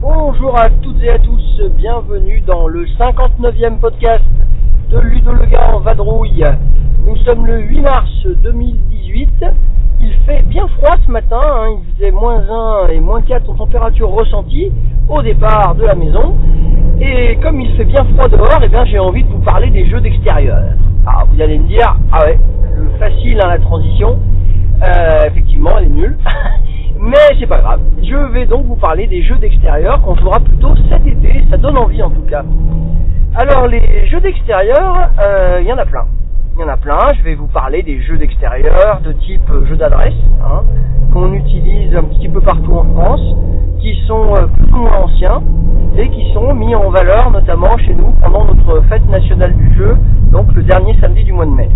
Bonjour à toutes et à tous, bienvenue dans le 59e podcast de Ludo le gars. en Nous sommes le 8 mars 2018. Il fait bien froid ce matin, hein, il faisait moins 1 et moins 4 en température ressentie au départ de la maison. Et comme il fait bien froid dehors, eh bien j'ai envie de vous parler des jeux d'extérieur. Alors vous allez me dire, ah ouais, le facile à la transition, Euh, effectivement elle est nulle. Mais c'est pas grave. Je vais donc vous parler des jeux d'extérieur qu'on jouera plutôt cet été. Ça donne envie en tout cas. Alors les jeux d'extérieur, euh, il y en a plein. Il y en a plein. Je vais vous parler des jeux d'extérieur de type euh, jeu d'adresse, hein, qu'on utilise un petit peu partout en France, qui sont euh, plus ou moins anciens et qui sont mis en valeur notamment chez nous pendant notre fête nationale du jeu, donc le dernier samedi du mois de mai.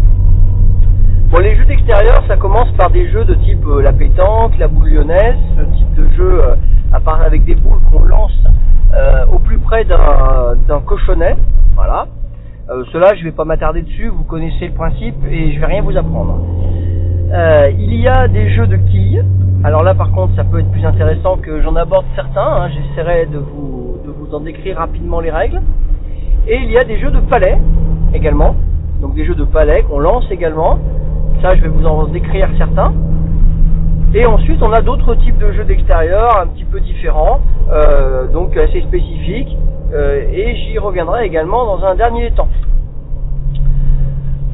Bon, les jeux d'extérieur, ça commence par des jeux de type euh, la pétanque, la boule lyonnaise, ce type de jeu euh, à part avec des boules qu'on lance euh, au plus près d'un cochonnet. Voilà. Euh, Cela, je vais pas m'attarder dessus, vous connaissez le principe et je vais rien vous apprendre. Euh, il y a des jeux de quilles. Alors là, par contre, ça peut être plus intéressant que j'en aborde certains. hein. J'essaierai de vous, de vous en décrire rapidement les règles. Et il y a des jeux de palais également. Donc des jeux de palais qu'on lance également. Ça, je vais vous en décrire certains. Et ensuite, on a d'autres types de jeux d'extérieur un petit peu différents, euh, donc assez spécifiques. euh, et j'y reviendrai également dans un dernier temps.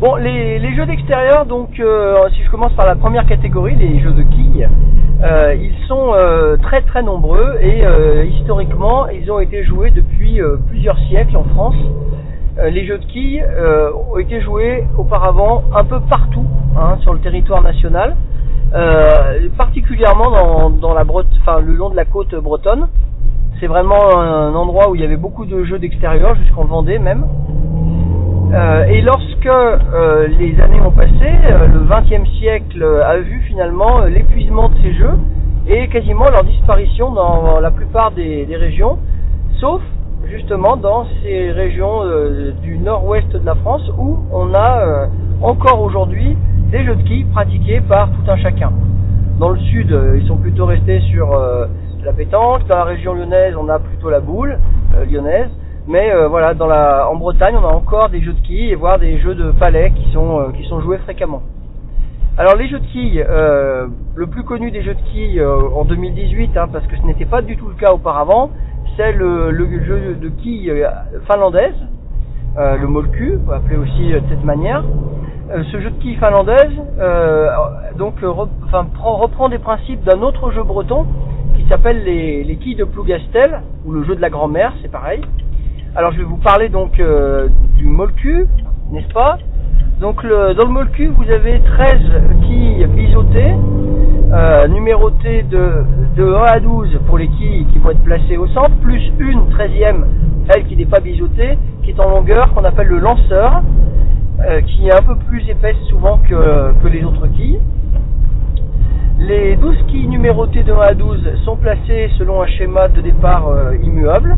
Bon, les, jeux d'extérieur, donc euh, si je commence par la première catégorie, les jeux de quilles, ils sont très très nombreux et historiquement, ils ont été joués depuis plusieurs siècles en France. Les jeux de quilles ont été joués auparavant un peu partout hein, sur le territoire national, euh, particulièrement dans, la Bretagne, le long de la côte bretonne. C'est vraiment un endroit où il y avait beaucoup de jeux d'extérieur, jusqu'en Vendée même. Euh, et lorsque euh, les années ont passé, le XXe siècle a vu finalement l'épuisement de ces jeux et quasiment leur disparition dans la plupart des, régions, sauf justement dans ces régions du nord-ouest de la France où on a encore aujourd'hui des jeux de quilles pratiqués par tout un chacun. Dans le sud, euh, ils sont plutôt restés sur euh, la pétanque. Dans la région lyonnaise, on a plutôt la boule euh, lyonnaise. Mais voilà, en Bretagne, on a encore des jeux de quilles et voire des jeux de palais qui sont, joués fréquemment. Alors les jeux de quilles, le plus connu des jeux de quilles en 2018, hein, parce que ce n'était pas du tout le cas auparavant, c'est le, le jeu de quilles finlandaise, le molku, appeler aussi de cette manière. Euh, ce jeu de quilles finlandaise euh, donc, reprend des principes d'un autre jeu breton qui s'appelle les, les quilles de Plougastel, ou le jeu de la grand-mère, c'est pareil. Alors je vais vous parler donc euh, du molku, n'est-ce pas? Donc dans le molku, vous avez 13 quilles euh, numérotées de, de 1 à 12 pour les quilles qui vont être placées au centre, plus une 13e, elle qui n'est pas bisotée, qui est en longueur, qu'on appelle le lanceur, euh, qui est un peu plus épaisse souvent que, les autres quilles. Les 12 quilles numérotées de 1 à 12 sont placées selon un schéma de départ euh, immuable,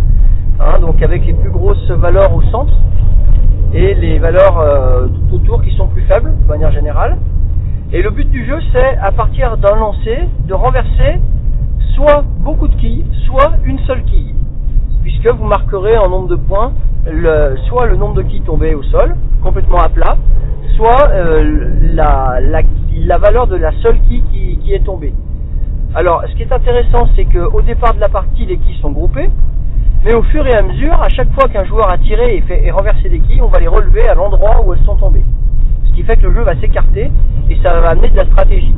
hein, donc avec les plus grosses valeurs au centre et les valeurs euh, tout autour qui sont plus faibles de manière générale. Et le but du jeu, c'est à partir d'un lancer de renverser soit beaucoup de quilles, soit une seule quille, puisque vous marquerez en nombre de points soit le nombre de quilles tombées au sol, complètement à plat, soit euh, la, la, la valeur de la seule quille qui, est tombée. Alors, ce qui est intéressant, c'est qu'au départ de la partie, les quilles sont groupées, mais au fur et à mesure, à chaque fois qu'un joueur a tiré et, fait, et renversé des quilles, on va les relever à l'endroit où elles sont tombées. Ce qui fait que le jeu va s'écarter et ça va amener de la stratégie.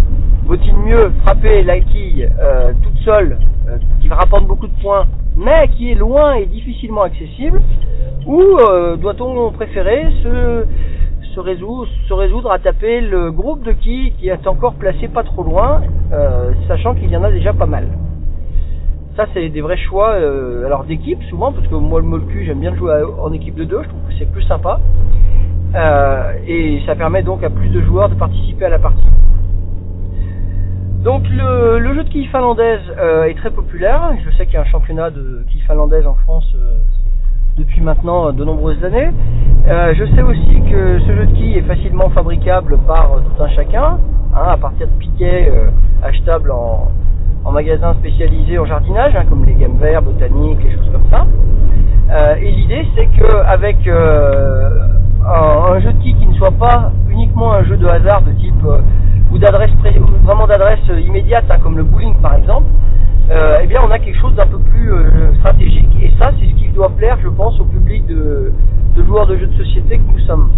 Vaut-il mieux frapper la quille euh, toute seule, euh, qui va rapporter beaucoup de points, mais qui est loin et difficilement accessible, ou euh, doit-on préférer se, se, résoudre, se résoudre à taper le groupe de quilles qui est encore placé pas trop loin, euh, sachant qu'il y en a déjà pas mal? Ça c'est des vrais choix alors d'équipe souvent parce que moi le molcu j'aime bien jouer en équipe de deux je trouve que c'est plus sympa et ça permet donc à plus de joueurs de participer à la partie. Donc le, jeu de quilles finlandaise euh, est très populaire. Je sais qu'il y a un championnat de quilles finlandaises en France euh, depuis maintenant de nombreuses années. Euh, je sais aussi que ce jeu de quilles est facilement fabricable par euh, tout un chacun, hein, à partir de piquets euh, achetables en, en magasin spécialisé en jardinage, hein, comme les gammes verts, botaniques, les choses comme ça. Euh, et l'idée, c'est qu'avec euh, un, un, jeu de quilles qui ne soit pas uniquement un jeu de hasard de type euh, ou vraiment d'adresse immédiate, hein, comme le bowling par exemple, euh, eh bien, on a quelque chose d'un peu plus euh, stratégique. Et ça, c'est ce qui doit plaire, je pense, au public de, joueurs de jeux de société que nous sommes.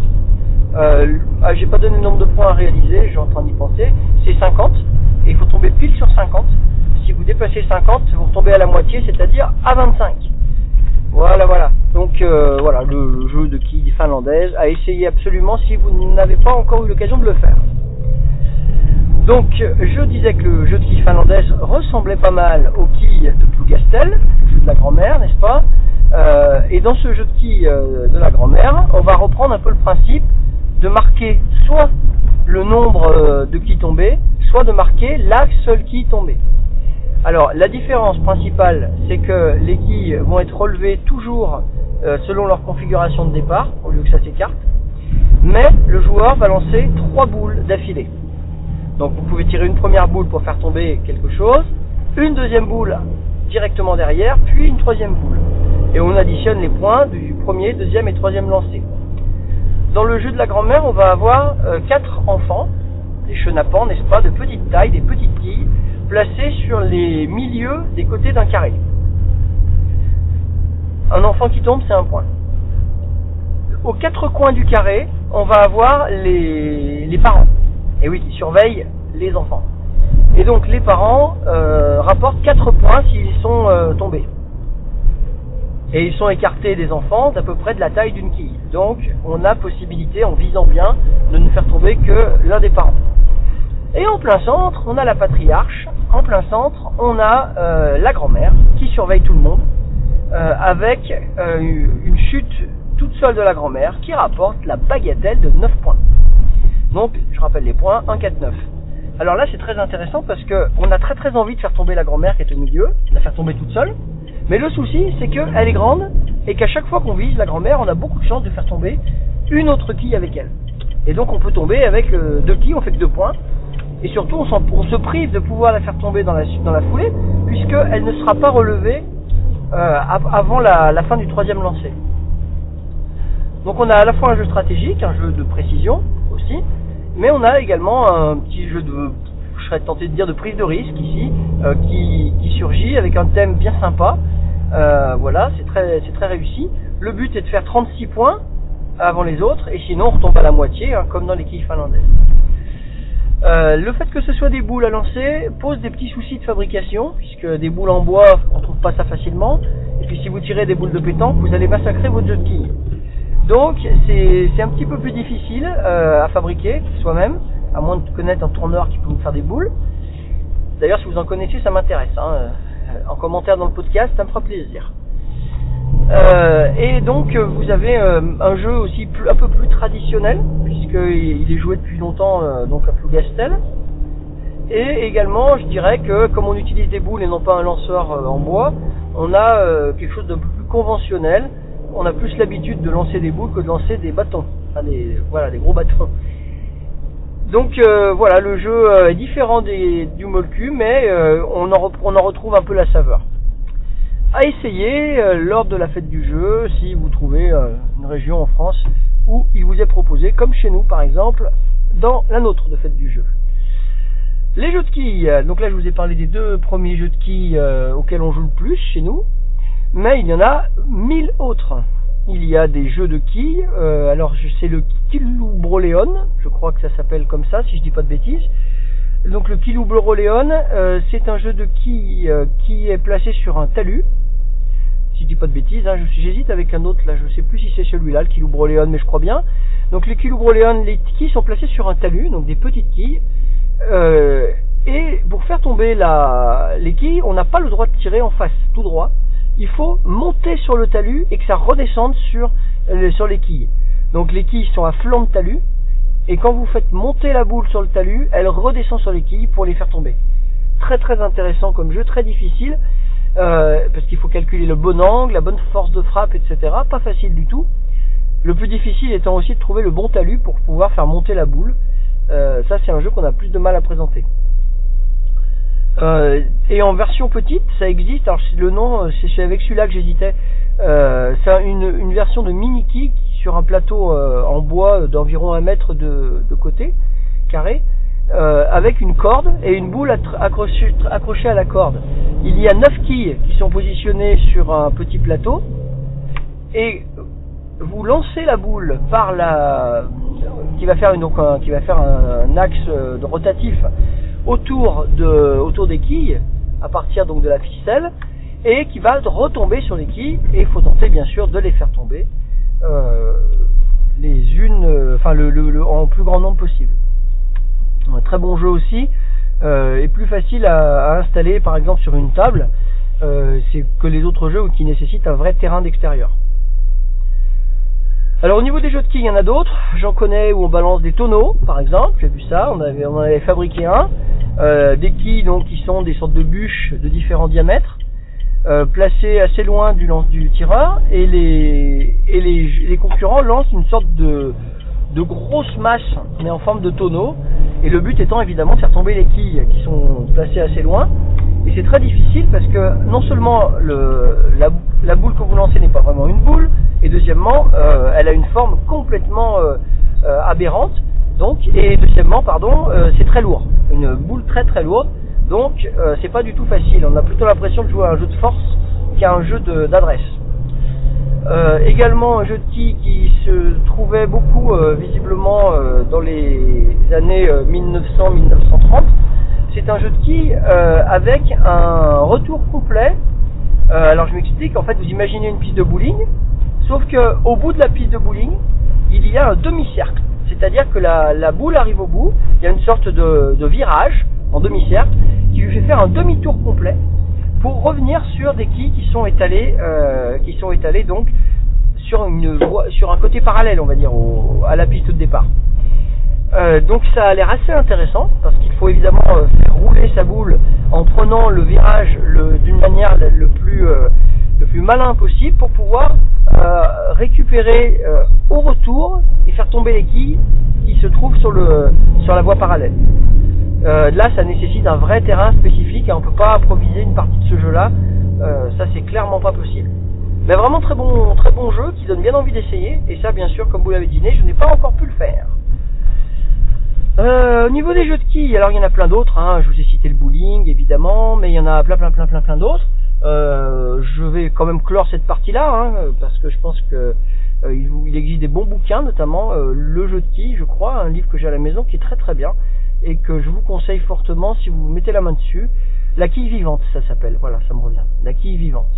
Euh, ah, j'ai pas donné le nombre de points à réaliser, je suis en train d'y penser. C'est 50, et il faut tomber pile sur 50. Si vous dépassez 50, vous retombez à la moitié, c'est-à-dire à 25. Voilà, voilà. Donc euh, voilà, le jeu de quilles finlandaise à essayer absolument si vous n'avez pas encore eu l'occasion de le faire. Donc je disais que le jeu de quilles finlandaise ressemblait pas mal aux quilles de Plougastel, le jeu de la grand-mère, n'est-ce pas euh, Et dans ce jeu de quilles euh, de la grand-mère, on va reprendre un peu le principe de marquer soit le nombre euh, de quilles tombées, soit de marquer la seule quille tombée. Alors la différence principale, c'est que les quilles vont être relevées toujours euh, selon leur configuration de départ, au lieu que ça s'écarte. Mais le joueur va lancer trois boules d'affilée. Donc vous pouvez tirer une première boule pour faire tomber quelque chose, une deuxième boule directement derrière, puis une troisième boule. Et on additionne les points du premier, deuxième et troisième lancé. Dans le jeu de la grand-mère, on va avoir euh, quatre enfants, des chenapans, n'est-ce pas, de petite taille, des petites quilles, placées sur les milieux des côtés d'un carré. Un enfant qui tombe, c'est un point. Aux quatre coins du carré, on va avoir les parents. Et oui, qui surveillent les enfants. Et donc les parents euh, rapportent 4 points s'ils sont euh, tombés. Et ils sont écartés des enfants d'à peu près de la taille d'une quille. Donc on a possibilité, en visant bien, de ne faire tomber que l'un des parents. Et en plein centre, on a la patriarche. En plein centre, on a euh, la grand-mère qui surveille tout le monde avec une chute toute seule de la grand-mère qui rapporte la bagatelle de 9 points. Donc, je rappelle les points, 1, 4, 9. Alors là, c'est très intéressant parce que on a très très envie de faire tomber la grand-mère qui est au milieu, de la faire tomber toute seule. Mais le souci, c'est qu'elle est grande et qu'à chaque fois qu'on vise la grand-mère, on a beaucoup de chances de faire tomber une autre quille avec elle. Et donc, on peut tomber avec euh, deux quilles, on fait que deux points. Et surtout, on, se prive de pouvoir la faire tomber dans la, dans la foulée, puisqu'elle ne sera pas relevée euh, avant la, la fin du troisième lancer. Donc on a à la fois un jeu stratégique, un jeu de précision aussi, mais on a également un petit jeu de, je serais tenté de dire, de prise de risque ici, euh, qui, surgit avec un thème bien sympa. Euh, voilà, c'est très, c'est très réussi. Le but est de faire 36 points avant les autres, et sinon on retombe à la moitié, hein, comme dans l'équipe finlandaise. Euh, le fait que ce soit des boules à lancer pose des petits soucis de fabrication, puisque des boules en bois, on trouve pas ça facilement. Et puis si vous tirez des boules de pétanque, vous allez massacrer votre jeu de quilles. Donc c'est un petit peu plus difficile euh, à fabriquer soi-même, à moins de connaître un tourneur qui peut vous faire des boules. D'ailleurs, si vous en connaissez, ça m'intéresse. Hein. En commentaire dans le podcast, ça me fera plaisir. Euh, et donc vous avez euh, un jeu aussi un peu plus traditionnel puisqu'il est joué depuis longtemps euh, donc à Plougastel. Et également, je dirais que comme on utilise des boules et non pas un lanceur euh, en bois, on a euh, quelque chose d'un peu plus conventionnel. On a plus l'habitude de lancer des boules que de lancer des bâtons, enfin des voilà des gros bâtons. Donc voilà, le jeu est différent du Molcu, mais on en, on en retrouve un peu la saveur à essayer euh, lors de la fête du jeu si vous trouvez euh, une région en France où il vous est proposé, comme chez nous par exemple, dans la nôtre de fête du jeu. Les jeux de quilles, donc là je vous ai parlé des deux premiers jeux de quilles euh, auxquels on joue le plus chez nous, mais il y en a mille autres. Il y a des jeux de quilles, euh, alors c'est le Kilubroleon, je crois que ça s'appelle comme ça si je dis pas de bêtises. Donc le Kilubroleon, euh, c'est un jeu de quilles euh, qui est placé sur un talus. Si je dis pas de bêtises, hein, j'hésite avec un autre là, je sais plus si c'est celui-là, le Kilubroleon, mais je crois bien. Donc les Kilubroleon, les quilles sont placées sur un talus, donc des petites quilles. Et pour faire tomber la, les quilles, on n'a pas le droit de tirer en face, tout droit. Il faut monter sur le talus et que ça redescende sur, sur les quilles. Donc les quilles sont à flanc de talus, et quand vous faites monter la boule sur le talus, elle redescend sur les quilles pour les faire tomber. Très très intéressant comme jeu, très difficile, euh, parce qu'il faut calculer le bon angle, la bonne force de frappe, etc. Pas facile du tout. Le plus difficile étant aussi de trouver le bon talus pour pouvoir faire monter la boule. Euh, ça c'est un jeu qu'on a plus de mal à présenter. Euh, et en version petite, ça existe. Alors le nom, c'est avec celui-là que j'hésitais. Euh, c'est une, une, version de mini kick sur un plateau euh, en bois d'environ un mètre de, côté, carré, euh, avec une corde et une boule accrochée, à la corde. Il y a neuf quilles qui sont positionnées sur un petit plateau et vous lancez la boule par la qui va faire donc un, un axe de rotatif autour de autour des quilles à partir donc de la ficelle et qui va retomber sur les quilles et il faut tenter bien sûr de les faire tomber euh, les unes, euh, enfin le, en plus grand nombre possible. Un très bon jeu aussi euh, et plus facile à, installer par exemple sur une table euh, c'est que les autres jeux qui nécessitent un vrai terrain d'extérieur. Alors au niveau des jeux de quilles, il y en a d'autres. J'en connais où on balance des tonneaux, par exemple. J'ai vu ça. On avait, fabriqué un. Euh, des quilles donc qui sont des sortes de bûches de différents diamètres. Euh, placé assez loin du lance tireur et les et les, les concurrents lancent une sorte de de grosse masse mais en forme de tonneau et le but étant évidemment de faire tomber les quilles qui sont placées assez loin et c'est très difficile parce que non seulement le, la, boule que vous lancez n'est pas vraiment une boule et deuxièmement euh, elle a une forme complètement euh, euh aberrante donc et deuxièmement pardon c'est très lourd une boule très très lourde donc c'est pas du tout facile. On a plutôt l'impression de jouer à un jeu de force qu'à un jeu d'adresse. Également un jeu de qui qui se trouvait beaucoup visiblement dans les années 1900-1930. C'est un jeu de qui avec un retour complet. alors je m'explique. En fait, vous imaginez une piste de bowling, sauf que au bout de la piste de bowling, il y a un demi-cercle. C'est-à-dire que la, boule arrive au bout. Il y a une sorte de, virage en demi-cercle qui lui fait faire un demi-tour complet pour revenir sur des quilles qui sont étalés, euh, qui sont étalés donc sur un côté parallèle, on va dire, à la piste de départ. Euh, donc ça a l'air assez intéressant parce qu'il faut évidemment euh, faire rouler sa boule en prenant le virage d'une manière le plus euh, le plus malin possible pour pouvoir récupérer au retour et faire tomber les quilles qui se trouvent sur le sur la voie parallèle. Là, ça nécessite un vrai terrain spécifique et on peut pas improviser une partie de ce jeu-là. Euh, ça, c'est clairement pas possible. Mais vraiment très bon, très bon jeu qui donne bien envie d'essayer. Et ça, bien sûr, comme vous l'avez dit, je n'ai pas encore pu le faire. Euh, au niveau des jeux de quilles, alors il y en a plein d'autres. Hein. Je vous ai cité le bowling, évidemment, mais il y en a plein, plein, plein, plein, plein d'autres. Euh, je vais quand même clore cette partie-là hein, parce que je pense que euh, il, existe des bons bouquins, notamment euh, le jeu de quilles, je crois, un livre que j'ai à la maison qui est très très bien et que je vous conseille fortement si vous mettez la main dessus. La quille vivante, ça s'appelle. Voilà, ça me revient. La quille vivante.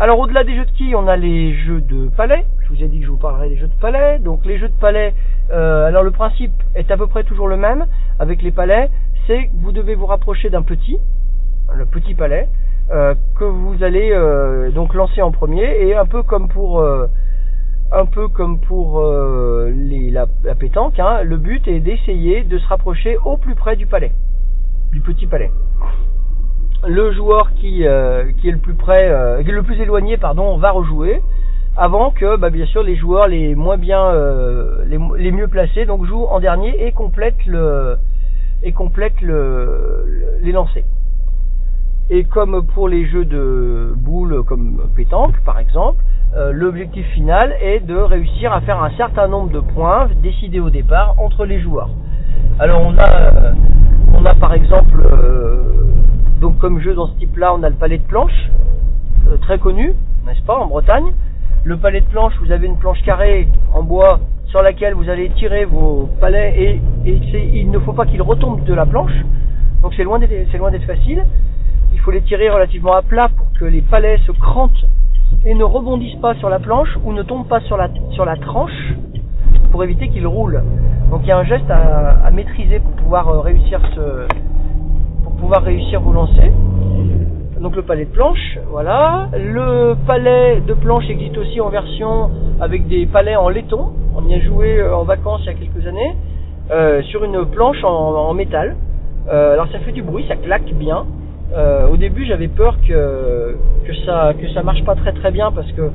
Alors au-delà des jeux de quilles, on a les jeux de palais. Je vous ai dit que je vous parlerai des jeux de palais. Donc les jeux de palais, euh, alors le principe est à peu près toujours le même avec les palais. C'est que vous devez vous rapprocher d'un petit, le petit palais, euh, que vous allez euh, donc lancer en premier et un peu comme pour un peu comme pour les, la, la, pétanque, hein, le but est d'essayer de se rapprocher au plus près du palais, du petit palais. Le joueur qui, euh, qui est le plus près, euh, le plus éloigné, pardon, va rejouer avant que, bah, bien sûr, les joueurs les moins bien, euh, les, mieux placés, donc jouent en dernier et complètent le et complètent le, les lancers. Et comme pour les jeux de boules comme pétanque par exemple, euh, l'objectif final est de réussir à faire un certain nombre de points décidés au départ entre les joueurs. Alors on a, on a par exemple, euh, donc comme jeu dans ce type-là, on a le palais de planche, euh, très connu, n'est-ce pas, en Bretagne. Le palais de planche, vous avez une planche carrée en bois sur laquelle vous allez tirer vos palais et, il ne faut pas qu'ils retombent de la planche. Donc c'est loin d'être facile. Il faut les tirer relativement à plat pour que les palais se crantent et ne rebondissent pas sur la planche ou ne tombent pas sur la, sur la tranche pour éviter qu'ils roulent. Donc il y a un geste à, maîtriser pour pouvoir euh, réussir ce, pouvoir réussir vos lancers. donc le palais de planche, voilà. Le palais de planche existe aussi en version avec des palais en laiton. On y a joué euh, en vacances il y a quelques années euh, sur une planche en, métal. Euh, alors ça fait du bruit, ça claque bien. Au début, j'avais peur que que ça que ça marche pas très très bien parce que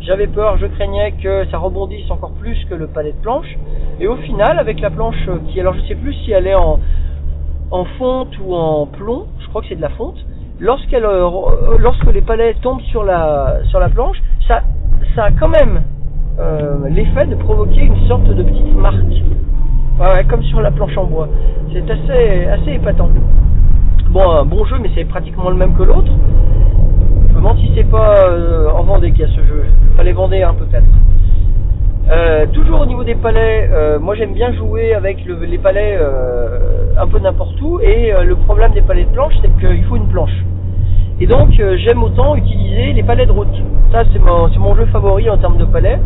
j'avais peur, je craignais que ça rebondisse encore plus que le palais de planche. Et au final, avec la planche qui, alors je sais plus si elle est en en fonte ou en plomb, je crois que c'est de la fonte. Lorsqu'elle, euh, lorsque les palais tombent sur la sur la planche, ça ça a quand même euh, l'effet de provoquer une sorte de petite marque, ouais, comme sur la planche en bois. C'est assez assez épatant. Bon, un bon jeu, mais c'est pratiquement le même que l'autre. Je me demande si pas euh, en Vendée qu'il y a ce jeu. Fallait Vendée un peut-être. Euh, toujours au niveau des palais, euh, moi j'aime bien jouer avec le- les palais euh, un peu n'importe où et le problème des palais de planche c'est qu'il faut une planche. Et donc j'aime autant utiliser les palais de route. Ça c'est mon, jeu favori en termes de palais.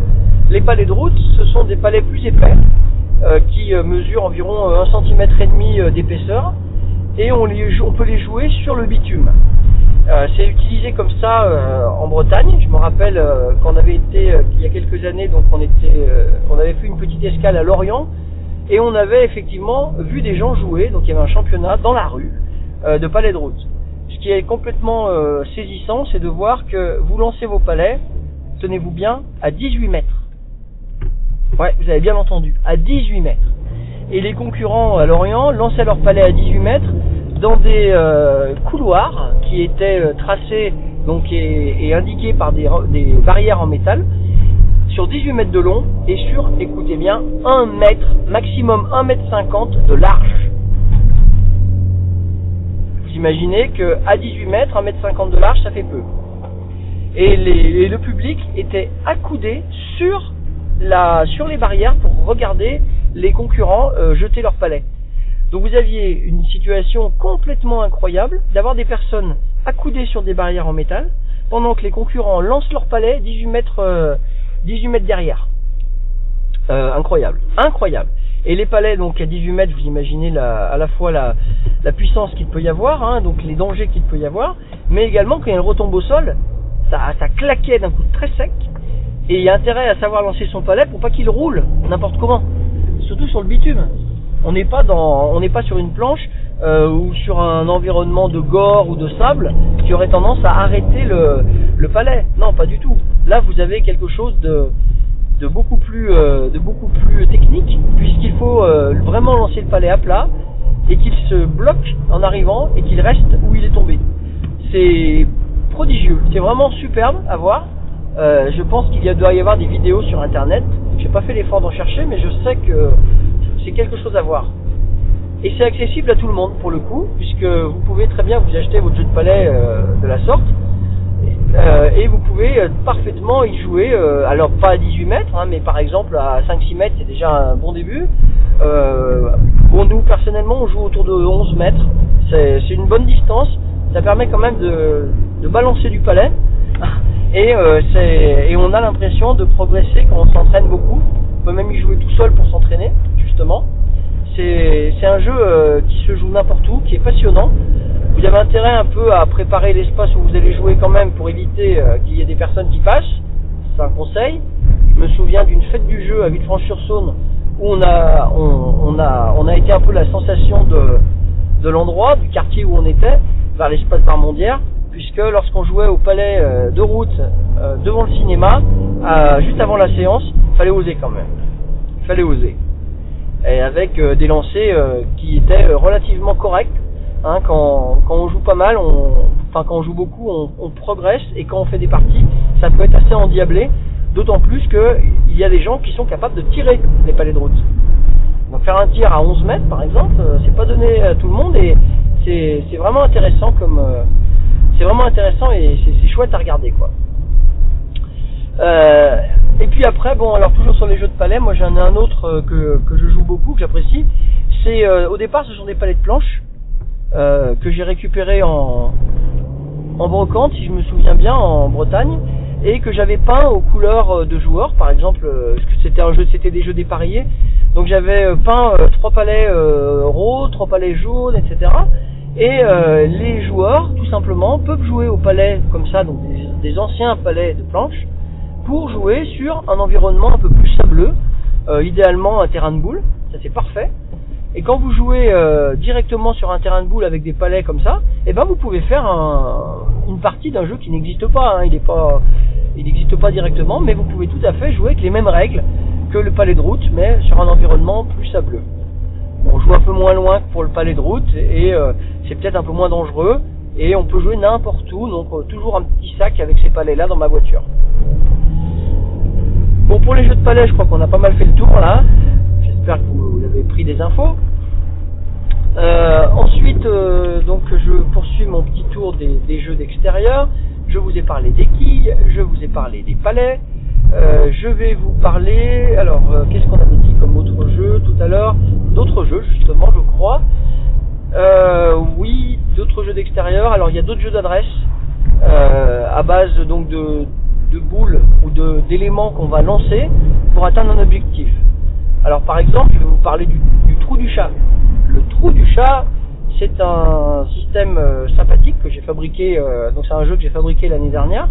Les palais de route ce sont des palais plus épais qui mesurent environ euh, 1 cm et demi d'épaisseur et on peut les jouer sur le bitume. Euh, c'est utilisé comme ça euh, en Bretagne. Je me rappelle euh, qu'on avait été euh, il y a quelques années, donc on était, euh, on avait fait une petite escale à Lorient et on avait effectivement vu des gens jouer. Donc il y avait un championnat dans la rue de palais de route. Ce qui est complètement saisissant, c'est de voir que vous lancez vos palais, tenez-vous bien, à 18 mètres. Ouais, vous avez bien entendu, à 18 mètres. Et les concurrents à Lorient lançaient leur palais à 18 mètres dans des euh, couloirs qui étaient euh, tracés et, indiqués par des, barrières en métal sur 18 mètres de long et sur, écoutez bien, 1 mètre, maximum 1 mètre 50 de large. Vous imaginez que à 18 mètres, 1 mètre 50 de large, ça fait peu. Et, le public était accoudé sur les barrières pour regarder les concurrents euh, jeter leur palais. Donc vous aviez une situation complètement incroyable d'avoir des personnes accoudées sur des barrières en métal pendant que les concurrents lancent leur palais 18 mètres, euh, 18 mètres derrière. Euh, incroyable, incroyable. Et les palais, donc à 18 mètres, vous imaginez à la fois la, la puissance qu'il peut y avoir, hein, donc les dangers qu'il peut y avoir, mais également quand il retombe au sol, ça, ça claquait d'un coup très sec, et il y a intérêt à savoir lancer son palais pour pas qu'il roule n'importe comment, surtout sur le bitume. On n'est pas dans, on n'est pas sur une planche euh, ou sur un environnement de gore ou de sable qui aurait tendance à arrêter le, palais. Non, pas du tout. Là, vous avez quelque chose de, de beaucoup plus, euh, beaucoup plus technique puisqu'il faut euh, vraiment lancer le palais à plat et qu'il se bloque en arrivant et qu'il reste où il est tombé. C'est prodigieux. C'est vraiment superbe à voir. Je pense qu'il doit y avoir des vidéos sur internet. J'ai pas fait l'effort d'en chercher, mais je sais que c'est quelque chose à voir. Et c'est accessible à tout le monde pour le coup, puisque vous pouvez très bien vous acheter votre jeu de palais euh, de la sorte. Euh, et vous pouvez euh, parfaitement y jouer, alors pas à 18 mètres, hein, mais par exemple à 5-6 mètres, c'est déjà un bon début. Nous personnellement, on joue autour de 11 mètres, c'est une bonne distance, ça permet quand même de, balancer du palais, et on a l'impression de progresser quand on s'entraîne beaucoup. On peut même y jouer tout seul pour s'entraîner, justement. C'est un jeu euh, qui se joue n'importe où, qui est passionnant. Vous avez intérêt un peu à préparer l'espace où vous allez jouer quand même pour éviter euh, qu'il y ait des personnes qui passent. C'est un conseil. Je me souviens d'une fête du jeu à Villefranche-sur-Saône où on a, été un peu la sensation de, l'endroit, du quartier où on était, vers l'espace Barmondière, puisque lorsqu'on jouait au palais euh, de route devant le cinéma, juste avant la séance, fallait oser quand même. Fallait oser et avec euh, des lancers euh, qui étaient euh, relativement corrects. Hein, quand, quand on joue pas mal, on, enfin quand on joue beaucoup, on, on progresse et quand on fait des parties, ça peut être assez endiablé. D'autant plus que il y a des gens qui sont capables de tirer les palais de route. Donc faire un tir à 11 mètres par exemple, c'est pas donné à tout le monde et c'est vraiment intéressant comme c'est vraiment intéressant et c'est chouette à regarder quoi. Euh, et puis après, bon, alors toujours sur les jeux de palais, moi j'en ai un autre euh, que, que je joue beaucoup, que j'apprécie. C'est euh, au départ, ce sont des palais de planche euh, que j'ai récupérés en, en brocante, si je me souviens bien, en Bretagne, et que j'avais peint aux couleurs euh, de joueurs. Par exemple, euh, c'était un jeu, c'était des jeux dépareillés. Donc j'avais peint trois palais roses, trois palais jaunes, etc. Et euh, les joueurs, tout simplement, peuvent jouer au palais comme ça, donc des, des anciens palais de planches, pour jouer sur un environnement un peu plus sableux, euh, idéalement un terrain de boule, ça c'est parfait. Et quand vous jouez euh, directement sur un terrain de boule avec des palais comme ça, eh ben vous pouvez faire un- une partie d'un jeu qui n'existe pas. hein. Pas, il n'existe pas directement, mais vous pouvez tout à fait jouer avec les mêmes règles que le palais de route, mais sur un environnement plus sableux. On joue un peu moins loin que pour le palais de route et euh, c'est peut-être un peu moins dangereux. Et on peut jouer n'importe où, donc toujours un petit sac avec ces palais là dans ma voiture. Bon, pour les jeux de palais, je crois qu'on a pas mal fait le tour là. J'espère que vous, avez pris des infos. Euh, ensuite, euh, donc je poursuis mon petit tour des, jeux d'extérieur. Je vous ai parlé des quilles, je vous ai parlé des palais. Euh, je vais vous parler. Alors, qu'est-ce qu'on avait dit comme autre jeu tout à l'heure? D'autres jeux, justement, je crois. Oui, d'autres jeux d'extérieur. Alors, il y a d'autres jeux d'adresse à base donc de boules ou de d'éléments qu'on va lancer pour atteindre un objectif. Alors, par exemple, je vais vous parler du, trou du chat. Le trou du chat, c'est un système euh, sympathique que j'ai fabriqué. euh, donc, c'est un jeu que j'ai fabriqué l'année dernière,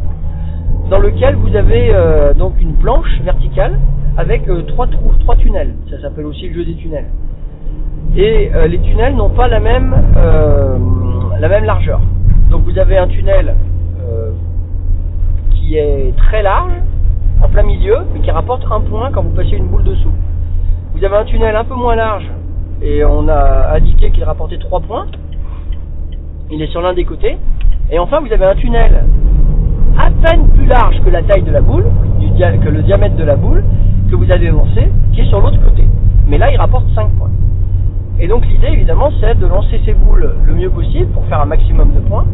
dans lequel vous avez euh, donc une planche verticale avec trois trous, trois tunnels. Ça s'appelle aussi le jeu des tunnels. Et les tunnels n'ont pas la même la même largeur. Donc, vous avez un tunnel qui est très large, en plein milieu, mais qui rapporte un point quand vous passez une boule dessous. Vous avez un tunnel un peu moins large et on a indiqué qu'il rapportait 3 points. Il est sur l'un des côtés. Et enfin, vous avez un tunnel à peine plus large que la taille de la boule, que le diamètre de la boule, que vous allez lancer, qui est sur l'autre côté. Mais là, il rapporte 5 points. Et donc l'idée, évidemment, c'est de lancer ces boules le mieux possible pour faire un maximum de points.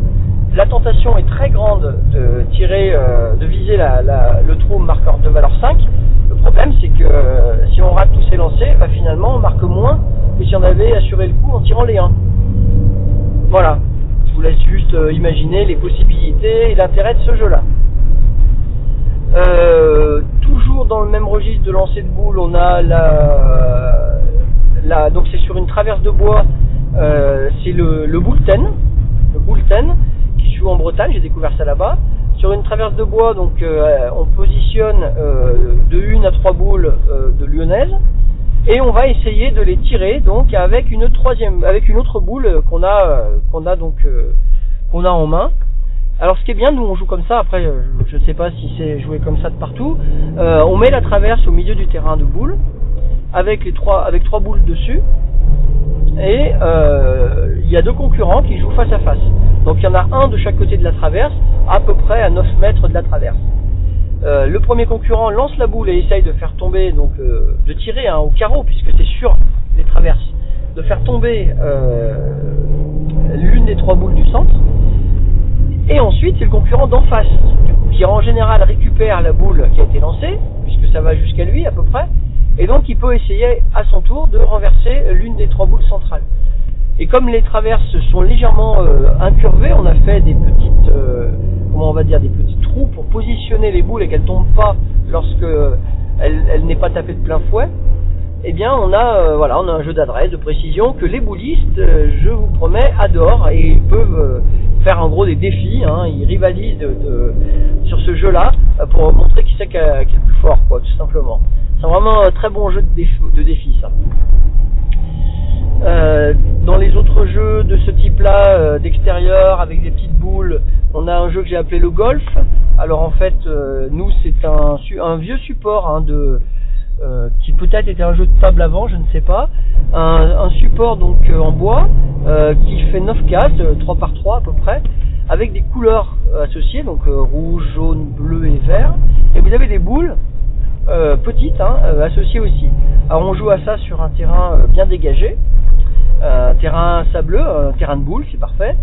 La tentation est très grande de tirer, euh, de viser le trou marqueur de valeur 5. Le problème, c'est que euh, si on rate tous ces lancers, bah, finalement, on marque moins que si on avait assuré le coup en tirant les 1. Voilà. Je vous laisse juste euh, imaginer les possibilités et l'intérêt de ce jeu-là. Toujours dans le même registre de lancer de boules, on a la, donc c'est sur une traverse de bois, c'est le, le le Boulten joue en Bretagne, j'ai découvert ça là-bas. Sur une traverse de bois, donc euh, on positionne euh, de une à trois boules euh, de lyonnaise et on va essayer de les tirer donc avec une troisième, avec une autre boule qu'on a, qu'on a donc qu'on a en main. Alors ce qui est bien, nous on joue comme ça. Après, je ne sais pas si c'est joué comme ça de partout. On met la traverse au milieu du terrain de boules avec les trois, avec trois boules dessus. Et il y a deux concurrents qui jouent face à face. Donc il y en a un de chaque côté de la traverse, à peu près à 9 mètres de la traverse. Euh, le premier concurrent lance la boule et essaye de faire tomber, donc euh, de tirer hein, au carreau, puisque c'est sur les traverses, de faire tomber euh, l'une des trois boules du centre. Et ensuite, c'est le concurrent d'en face, qui en général récupère la boule qui a été lancée, puisque ça va jusqu'à lui à peu près, et donc il peut essayer à son tour de renverser l'une des trois boules centrales. Et comme les traverses sont légèrement euh, incurvées, on a fait des petites, euh, comment on va dire, des petits trous pour positionner les boules et qu'elles tombent pas lorsque elle, elle n'est pas tapée de plein fouet. Eh bien, on a, euh, voilà, on a un jeu d'adresse, de précision que les boulistes, euh, je vous promets, adorent et ils peuvent euh, faire en gros des défis. Hein, ils rivalisent sur ce jeu-là euh, pour montrer qui c'est qui, est le plus fort, quoi, tout simplement. C'est vraiment un très bon jeu de défi, de défi ça. Euh, dans les autres jeux de ce type-là, euh, d'extérieur, avec des petites boules, on a un jeu que j'ai appelé le golf. Alors en fait, euh, nous c'est un, un vieux support hein, de, euh, qui peut-être était un jeu de table avant, je ne sais pas. Un, un support donc euh, en bois qui fait 9 cases, euh, 3 par 3 à peu près, avec des couleurs associées, donc rouge, jaune, bleu et vert. Et vous avez des boules petites hein, associées aussi. Alors on joue à ça sur un terrain bien dégagé, un terrain sableux, un terrain de boules, c'est parfait.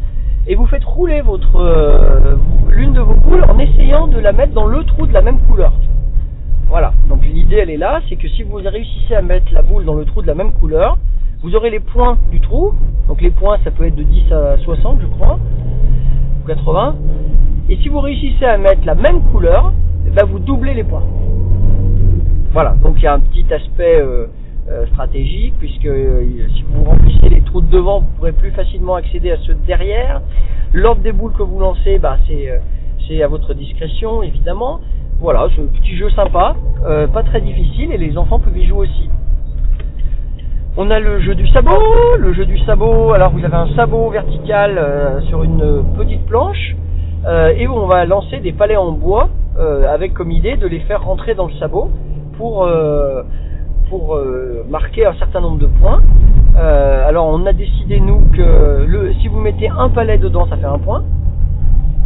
Et vous faites rouler votre euh, l'une de vos boules en essayant de la mettre dans le trou de la même couleur. Voilà, donc l'idée elle est là, c'est que si vous réussissez à mettre la boule dans le trou de la même couleur, vous aurez les points du trou, donc les points ça peut être de 10 à 60 je crois, ou 80, et si vous réussissez à mettre la même couleur, eh ben, vous doublez les points. Voilà, donc il y a un petit aspect euh, euh, stratégique, puisque euh, si vous remplissez les trous de devant, vous pourrez plus facilement accéder à ceux de derrière. L'ordre des boules que vous lancez, bah, c'est euh, à votre discrétion, évidemment. Voilà, ce petit jeu sympa, pas très difficile, et les enfants peuvent y jouer aussi. On a le jeu du sabot, le jeu du sabot. Alors vous avez un sabot vertical sur une petite planche et on va lancer des palets en bois avec comme idée de les faire rentrer dans le sabot pour pour euh, marquer un certain nombre de points. Euh, alors on a décidé nous que si vous mettez un palet dedans, ça fait un point.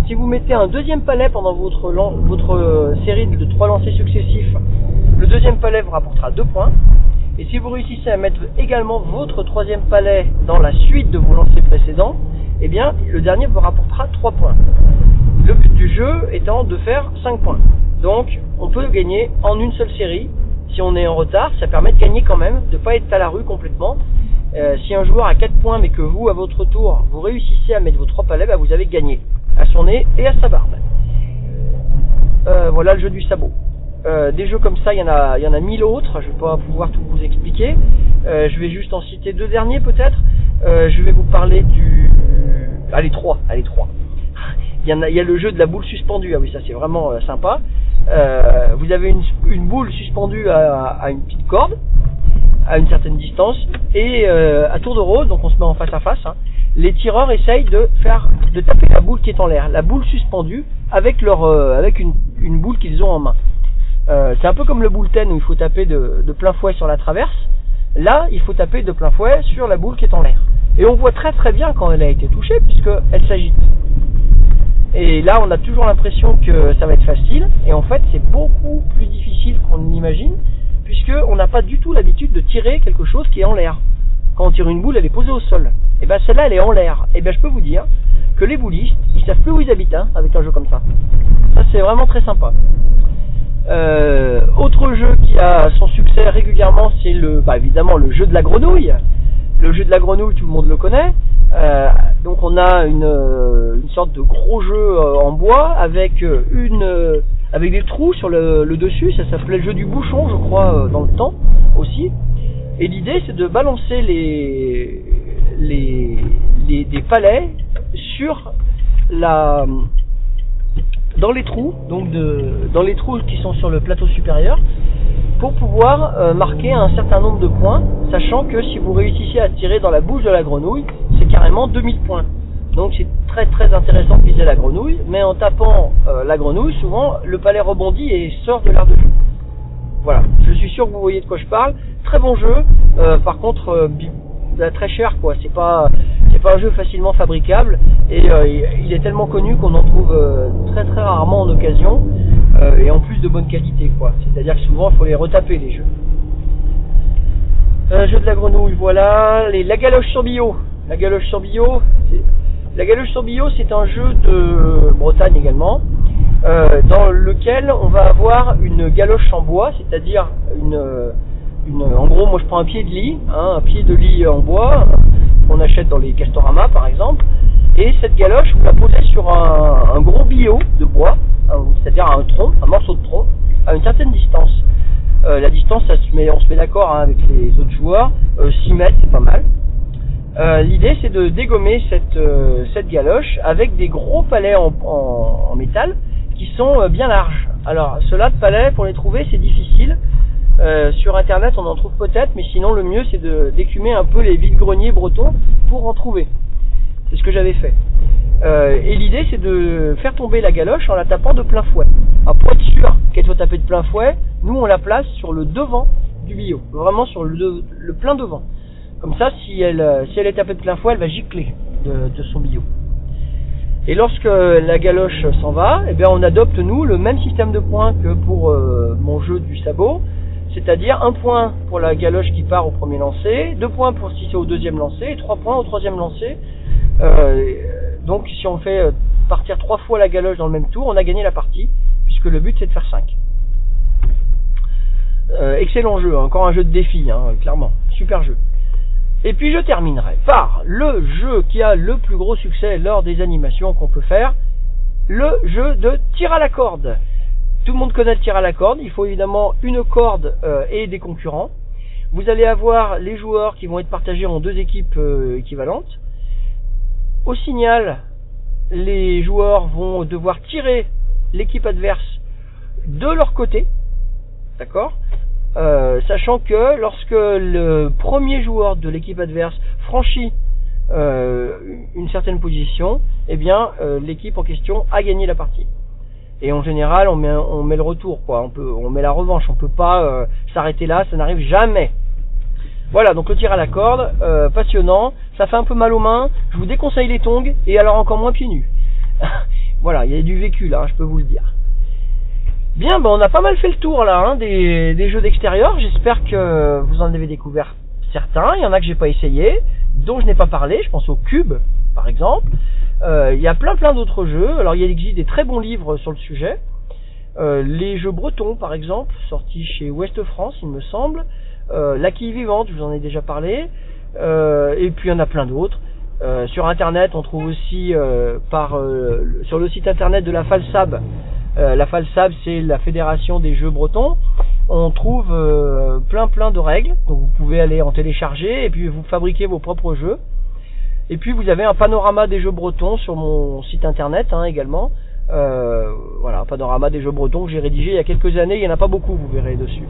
Si vous mettez un deuxième palet pendant votre euh, série de trois lancers successifs, le deuxième palet vous rapportera deux points. Et si vous réussissez à mettre également votre troisième palet dans la suite de vos lancers précédents, eh bien, le dernier vous rapportera 3 points. Le but du jeu étant de faire 5 points. Donc, on peut gagner en une seule série. Si on est en retard, ça permet de gagner quand même, de ne pas être à la rue complètement. Euh, si un joueur a 4 points, mais que vous, à votre tour, vous réussissez à mettre vos 3 palets, bah, vous avez gagné. À son nez et à sa barbe. Euh, voilà le jeu du sabot. Euh, des jeux comme ça, il y en a, il y en a mille autres. Je vais pas pouvoir tout vous expliquer. Je vais juste en citer deux derniers peut-être. Je vais vous parler du, allez trois, allez trois. Il y a, le jeu de la boule suspendue. Ah oui, ça c'est vraiment euh, sympa. Euh, vous avez une, boule suspendue à, une petite corde à une certaine distance et euh, à tour de rôle, donc on se met en face à face. hein, les tireurs essayent de faire, de taper la boule qui est en l'air, la boule suspendue avec leur, avec une, boule qu'ils ont en main. C'est un peu comme le bullten où il faut taper de, de plein fouet sur la traverse. Là, il faut taper de plein fouet sur la boule qui est en l'air. Et on voit très très bien quand elle a été touchée puisqu'elle s'agite. Et là, on a toujours l'impression que ça va être facile. Et en fait, c'est beaucoup plus difficile qu'on l'imagine puisque on n'a pas du tout l'habitude de tirer quelque chose qui est en l'air. Quand on tire une boule, elle est posée au sol. Et ben celle-là, elle est en l'air. Et ben je peux vous dire que les boulistes, ils savent plus où ils habitent hein, avec un jeu comme ça. Ça, c'est vraiment très sympa. Euh, autre jeu qui a son succès régulièrement, c'est le, bah, évidemment le jeu de la grenouille. Le jeu de la grenouille, tout le monde le connaît. Euh, donc on a une, euh, une sorte de gros jeu euh, en bois avec euh, une, avec des trous sur le, le dessus. Ça s'appelait le jeu du bouchon, je crois, dans le temps aussi. Et l'idée, c'est de balancer les, les, les, des palets sur la, dans les trous, donc de, dans les trous qui sont sur le plateau supérieur, pour pouvoir euh, marquer un certain nombre de points, sachant que si vous réussissez à tirer dans la bouche de la grenouille, c'est carrément 2000 points. Donc c'est très très intéressant de viser la grenouille, mais en tapant euh, la grenouille, souvent le palais rebondit et sort de l'air de jeu. Voilà, je suis sûr que vous voyez de quoi je parle. Très bon jeu, euh, par contre très cher quoi. C'est pas c'est pas un jeu facilement fabricable et euh, il- est tellement connu qu'on en trouve euh, très très rarement en occasion euh, et en plus de bonne qualité quoi. C'est-à-dire que souvent il faut les retaper les jeux. Euh, jeu de la grenouille, voilà. Les, la galoche sur bio. La galoche sur bio, la galoche sur bio, c'est un jeu de Bretagne également, euh, dans lequel on va avoir une galoche en bois, c'est-à-dire une, en gros, moi je prends un pied de lit, hein, un pied de lit en bois qu'on achète dans les Castorama par exemple, et cette galoche, vous la posez sur un, gros billot de bois, un- c'est-à-dire un tronc, un morceau de tronc, à une certaine distance. Euh, la distance, on se met d'accord hein, avec les autres joueurs, euh, 6 mètres, c'est pas mal. Euh, L'idée, c'est de dégommer cette, euh, galoche avec des gros palets en, en- métal qui sont euh, bien larges. Alors, ceux-là de palets, pour les trouver, c'est difficile. Euh, sur Internet, on en trouve peut-être, mais sinon, le mieux, c'est d'écumer un peu les vides-greniers bretons pour en trouver. C'est ce que j'avais fait. Euh, et l'idée, c'est de faire tomber la galoche en la tapant de plein fouet. Alors, pour être sûr qu'elle soit tapée de plein fouet, nous, on la place sur le devant du billot. Vraiment sur le, plein devant. Comme ça, si elle, euh, si elle est tapée de plein fouet, elle va gicler de, son billot. Et lorsque la galoche s'en va, eh bien, on adopte, nous, le même système de points que pour euh, mon jeu du sabot. C'est-à-dire un point pour la galoche qui part au premier lancer, deux points pour si c'est au deuxième lancer, et trois points au troisième lancer. Euh, donc si on fait euh, partir trois fois la galoche dans le même tour, on a gagné la partie, puisque le but c'est de faire 5. excellent jeu, hein, encore un jeu de défi, hein, clairement. Super jeu. Et puis je terminerai par le jeu qui a le plus gros succès lors des animations qu'on peut faire, le jeu de tir à la corde. Tout le monde connaît le tir à la corde, il faut évidemment une corde euh, et des concurrents. Vous allez avoir les joueurs qui vont être partagés en deux équipes euh, équivalentes. Au signal, les joueurs vont devoir tirer l'équipe adverse de leur côté, d'accord? Euh, Sachant que lorsque le premier joueur de l'équipe adverse franchit une certaine position, eh bien l'équipe en question a gagné la partie. Et en général, on met, le retour, quoi. On peut, on met la revanche. On peut pas euh, s'arrêter là, ça n'arrive jamais. Voilà, donc le tir à la corde, euh, passionnant. Ça fait un peu mal aux mains. Je vous déconseille les tongs et alors encore moins pieds nus. voilà, il y a du vécu là, je peux vous le dire. Bien, ben on a pas mal fait le tour là hein, des jeux d'extérieur. J'espère que vous en avez découvert certains. Il y en a que j'ai pas essayé, dont je n'ai pas parlé. Je pense au cube, par exemple. Euh, il y a plein plein d'autres jeux. Alors il existe des très bons livres sur le sujet. Euh, les jeux bretons, par exemple, sortis chez Ouest France, il me semble. Euh, La quille vivante, je vous en ai déjà parlé. Euh, et puis il y en a plein d'autres. Euh, sur internet, on trouve aussi sur le site internet de la FALSAB. la FALSAB, c'est la fédération des jeux bretons. On trouve euh, plein plein de règles. Donc vous pouvez aller en télécharger et puis vous fabriquer vos propres jeux. Et puis vous avez un panorama des jeux bretons sur mon site internet hein, également. Euh, voilà, un panorama des jeux bretons que j'ai rédigé il y a quelques années. Il n'y en a pas beaucoup, vous verrez dessus.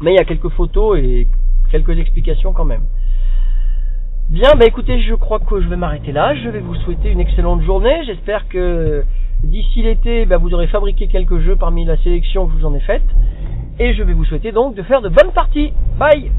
Mais il y a quelques photos et quelques explications quand même. Bien, bah écoutez, je crois que je vais m'arrêter là. Je vais vous souhaiter une excellente journée. J'espère que D'ici l'été, bah, vous aurez fabriqué quelques jeux parmi la sélection que je vous en ai faite. Et je vais vous souhaiter donc de faire de bonnes parties. Bye